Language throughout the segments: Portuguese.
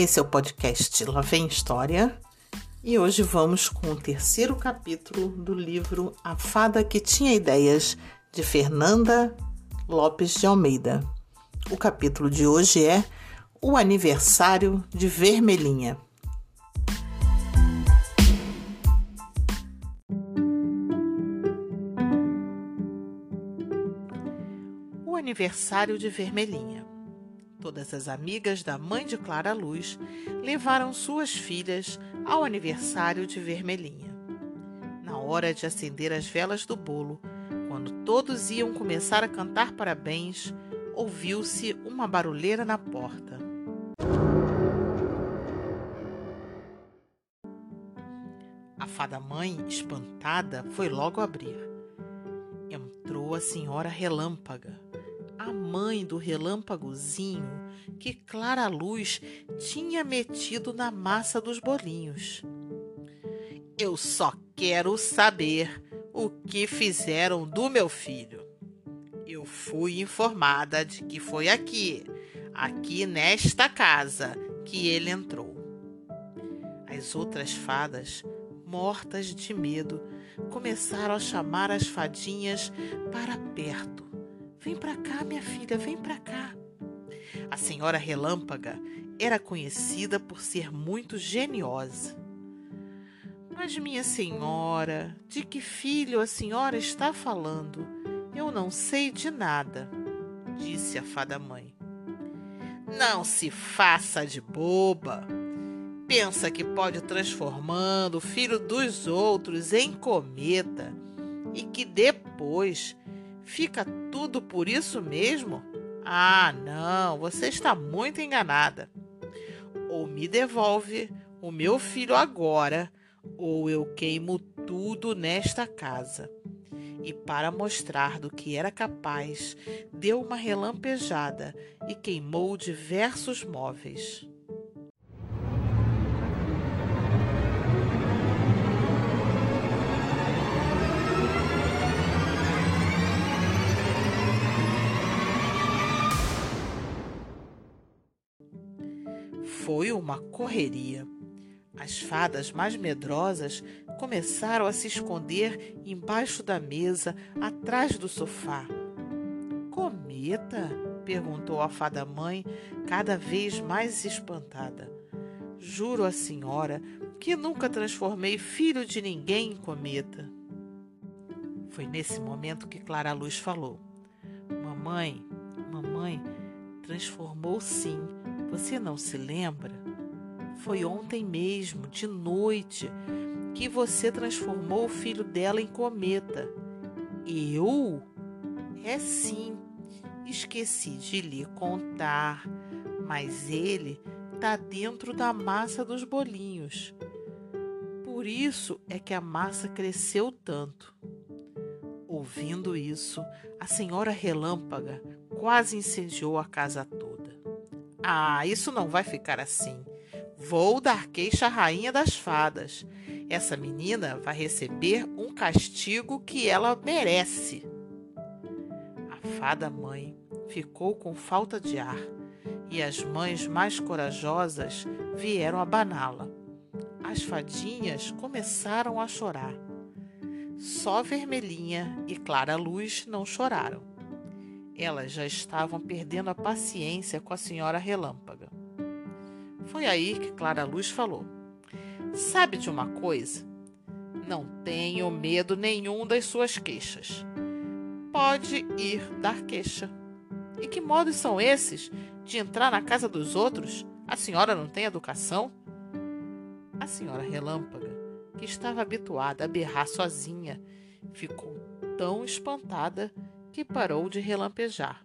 Esse é o podcast Lá Vem História e hoje vamos com o terceiro capítulo do livro A Fada que Tinha Ideias, de Fernanda Lopes de Almeida. O capítulo de hoje é O Aniversário de Vermelhinha. O aniversário de Vermelhinha. Todas as amigas da mãe de Clara Luz levaram suas filhas ao aniversário de Vermelhinha. Na hora de acender as velas do bolo, quando todos iam começar a cantar parabéns, ouviu-se uma barulheira na porta. A fada-mãe, espantada, foi logo abrir. Entrou a senhora relâmpaga a mãe do relâmpagozinho que Clara Luz tinha metido na massa dos bolinhos. Eu só quero saber o que fizeram do meu filho. Eu fui informada de que foi aqui, aqui nesta casa, que ele entrou. As outras fadas, mortas de medo, começaram a chamar as fadinhas para perto Vem para cá, minha filha, vem para cá. A senhora Relâmpaga era conhecida por ser muito geniosa. Mas, minha senhora, de que filho a senhora está falando? Eu não sei de nada, disse a fada-mãe. Não se faça de boba. Pensa que pode transformando o filho dos outros em cometa e que depois Fica tudo por isso mesmo? Ah, não, você está muito enganada. Ou me devolve o meu filho agora, ou eu queimo tudo nesta casa. E para mostrar do que era capaz, deu uma relampejada e queimou diversos móveis. Foi uma correria. As fadas mais medrosas começaram a se esconder embaixo da mesa, atrás do sofá. Cometa? perguntou a fada mãe, cada vez mais espantada. Juro à senhora que nunca transformei filho de ninguém em cometa. Foi nesse momento que Clara Luz falou: Mamãe, mamãe, transformou sim você não se lembra? Foi ontem mesmo, de noite, que você transformou o filho dela em cometa. Eu? É sim. Esqueci de lhe contar, mas ele está dentro da massa dos bolinhos. Por isso é que a massa cresceu tanto. Ouvindo isso, a senhora relâmpaga quase incendiou a casa. Ah, isso não vai ficar assim. Vou dar queixa à rainha das fadas. Essa menina vai receber um castigo que ela merece. A fada mãe ficou com falta de ar e as mães mais corajosas vieram abaná-la. As fadinhas começaram a chorar. Só Vermelhinha e Clara Luz não choraram. Elas já estavam perdendo a paciência com a senhora Relâmpaga. Foi aí que Clara Luz falou: Sabe de uma coisa? Não tenho medo nenhum das suas queixas. Pode ir dar queixa. E que modos são esses de entrar na casa dos outros? A senhora não tem educação? A senhora Relâmpaga, que estava habituada a berrar sozinha, ficou tão espantada que parou de relampejar.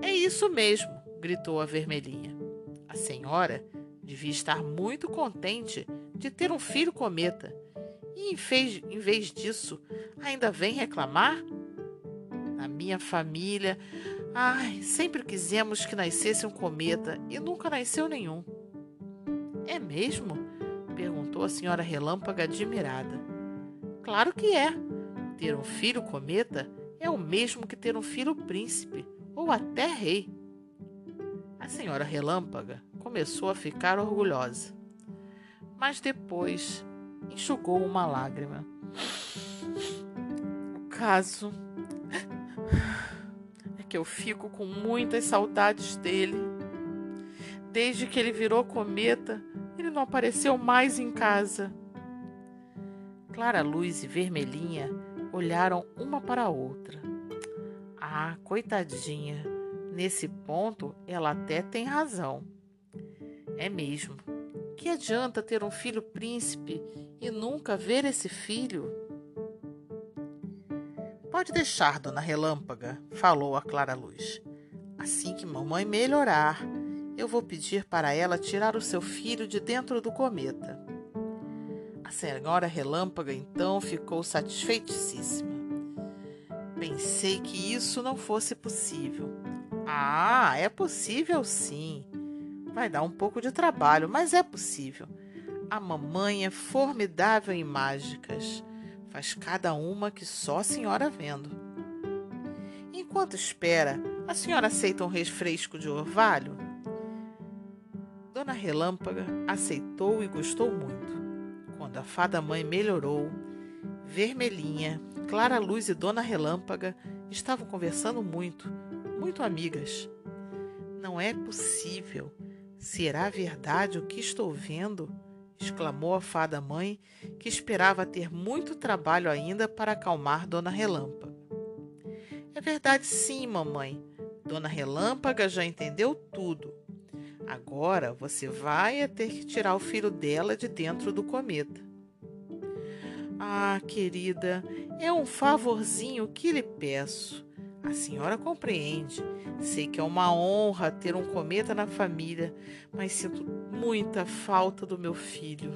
É isso mesmo, gritou a vermelhinha. A senhora devia estar muito contente de ter um filho cometa e, em vez, em vez disso, ainda vem reclamar? Na minha família, ai, sempre quisemos que nascesse um cometa e nunca nasceu nenhum. É mesmo? perguntou a senhora Relâmpaga admirada. Claro que é. Ter um filho cometa é o mesmo que ter um filho príncipe ou até rei. A senhora Relâmpaga começou a ficar orgulhosa. Mas depois enxugou uma lágrima. O caso é que eu fico com muitas saudades dele. Desde que ele virou cometa, ele não apareceu mais em casa. Clara Luz e Vermelhinha olharam uma para a outra. Ah, coitadinha, nesse ponto ela até tem razão. É mesmo. Que adianta ter um filho príncipe e nunca ver esse filho? Pode deixar, dona Relâmpaga, falou a Clara Luz. Assim que mamãe melhorar, eu vou pedir para ela tirar o seu filho de dentro do cometa. Senhora Relâmpaga então ficou satisfeitíssima. Pensei que isso não fosse possível. Ah, é possível sim. Vai dar um pouco de trabalho, mas é possível. A mamãe é formidável em mágicas. Faz cada uma que só a senhora vendo. Enquanto espera, a senhora aceita um refresco de orvalho? Dona Relâmpaga aceitou e gostou muito. Quando a fada mãe melhorou, Vermelhinha, Clara Luz e Dona Relâmpaga estavam conversando muito, muito amigas. Não é possível. Será verdade o que estou vendo? exclamou a fada mãe, que esperava ter muito trabalho ainda para acalmar Dona Relâmpaga. É verdade, sim, mamãe. Dona Relâmpaga já entendeu tudo. Agora você vai ter que tirar o filho dela de dentro do cometa. Ah, querida, é um favorzinho que lhe peço. A senhora compreende. Sei que é uma honra ter um cometa na família, mas sinto muita falta do meu filho.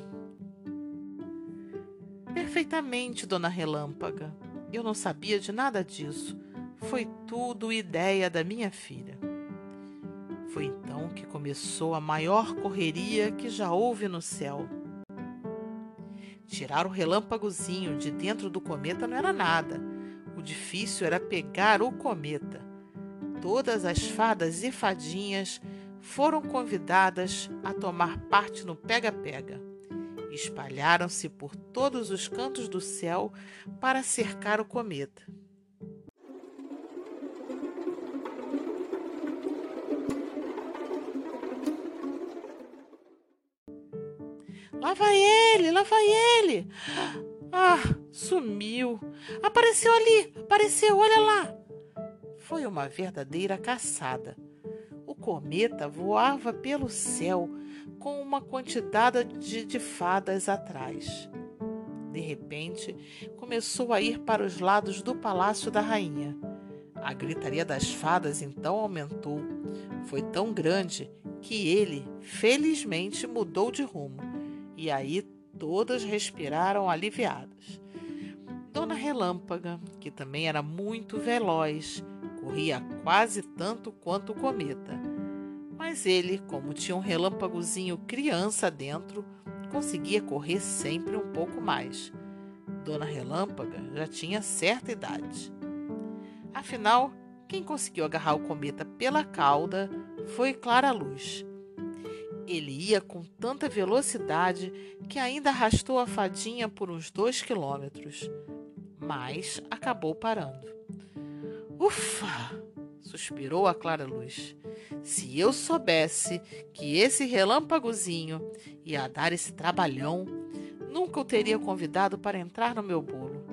Perfeitamente, dona Relâmpaga. Eu não sabia de nada disso. Foi tudo ideia da minha filha. Foi então que começou a maior correria que já houve no céu. Tirar o relâmpagozinho de dentro do cometa não era nada. O difícil era pegar o cometa. Todas as fadas e fadinhas foram convidadas a tomar parte no pega-pega. Espalharam-se por todos os cantos do céu para cercar o cometa. Lá vai ele, lá vai ele. Ah, sumiu. Apareceu ali, apareceu, olha lá. Foi uma verdadeira caçada. O cometa voava pelo céu com uma quantidade de, de fadas atrás. De repente, começou a ir para os lados do palácio da rainha. A gritaria das fadas então aumentou. Foi tão grande que ele, felizmente, mudou de rumo e aí todas respiraram aliviadas. Dona Relâmpaga, que também era muito veloz, corria quase tanto quanto o cometa. Mas ele, como tinha um relâmpagozinho criança dentro, conseguia correr sempre um pouco mais. Dona Relâmpaga já tinha certa idade. Afinal, quem conseguiu agarrar o cometa pela cauda foi Clara Luz, ele ia com tanta velocidade que ainda arrastou a fadinha por uns dois quilômetros, mas acabou parando. Ufa! suspirou a Clara Luz. Se eu soubesse que esse relâmpagozinho ia dar esse trabalhão, nunca o teria convidado para entrar no meu bolo.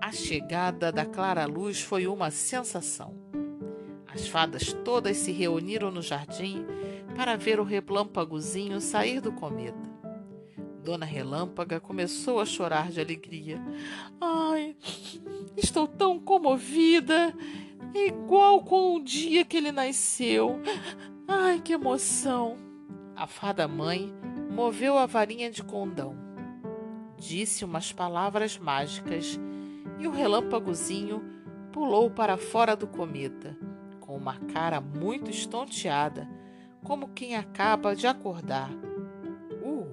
A chegada da Clara Luz foi uma sensação. As fadas todas se reuniram no jardim para ver o relâmpagozinho sair do cometa. Dona Relâmpaga começou a chorar de alegria. Ai, estou tão comovida, igual com o dia que ele nasceu. Ai, que emoção! A fada mãe moveu a varinha de condão, disse umas palavras mágicas e o relâmpagozinho pulou para fora do cometa, com uma cara muito estonteada como quem acaba de acordar.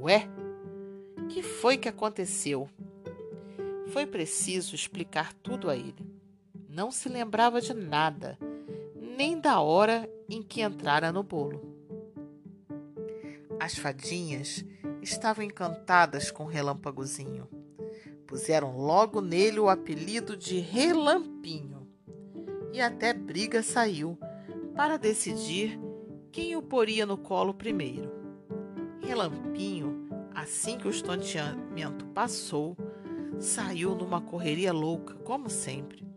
Ué, que foi que aconteceu? Foi preciso explicar tudo a ele. Não se lembrava de nada, nem da hora em que entrara no bolo. As fadinhas estavam encantadas com o relâmpagozinho. Puseram logo nele o apelido de Relampinho. E até briga saiu para decidir quem o poria no colo primeiro. Relampinho, assim que o estonteamento passou, saiu numa correria louca, como sempre.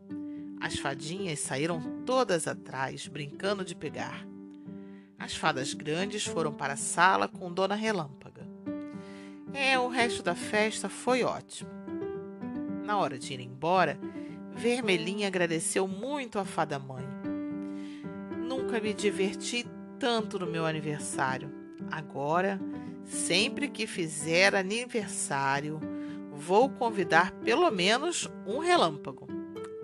As fadinhas saíram todas atrás, brincando de pegar. As fadas grandes foram para a sala com Dona Relâmpaga. É, o resto da festa foi ótimo. Na hora de ir embora, Vermelhinha agradeceu muito à fada mãe. Nunca me diverti tanto no meu aniversário. Agora, sempre que fizer aniversário, vou convidar pelo menos um relâmpago.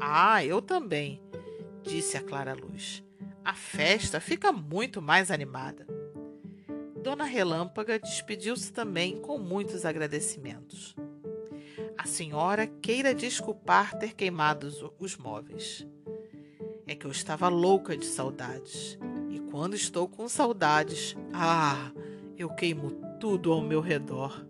Ah, eu também, disse a Clara Luz. A festa fica muito mais animada. Dona Relâmpaga despediu-se também com muitos agradecimentos. A senhora queira desculpar ter queimado os móveis. É que eu estava louca de saudades. Quando estou com saudades, ah, eu queimo tudo ao meu redor.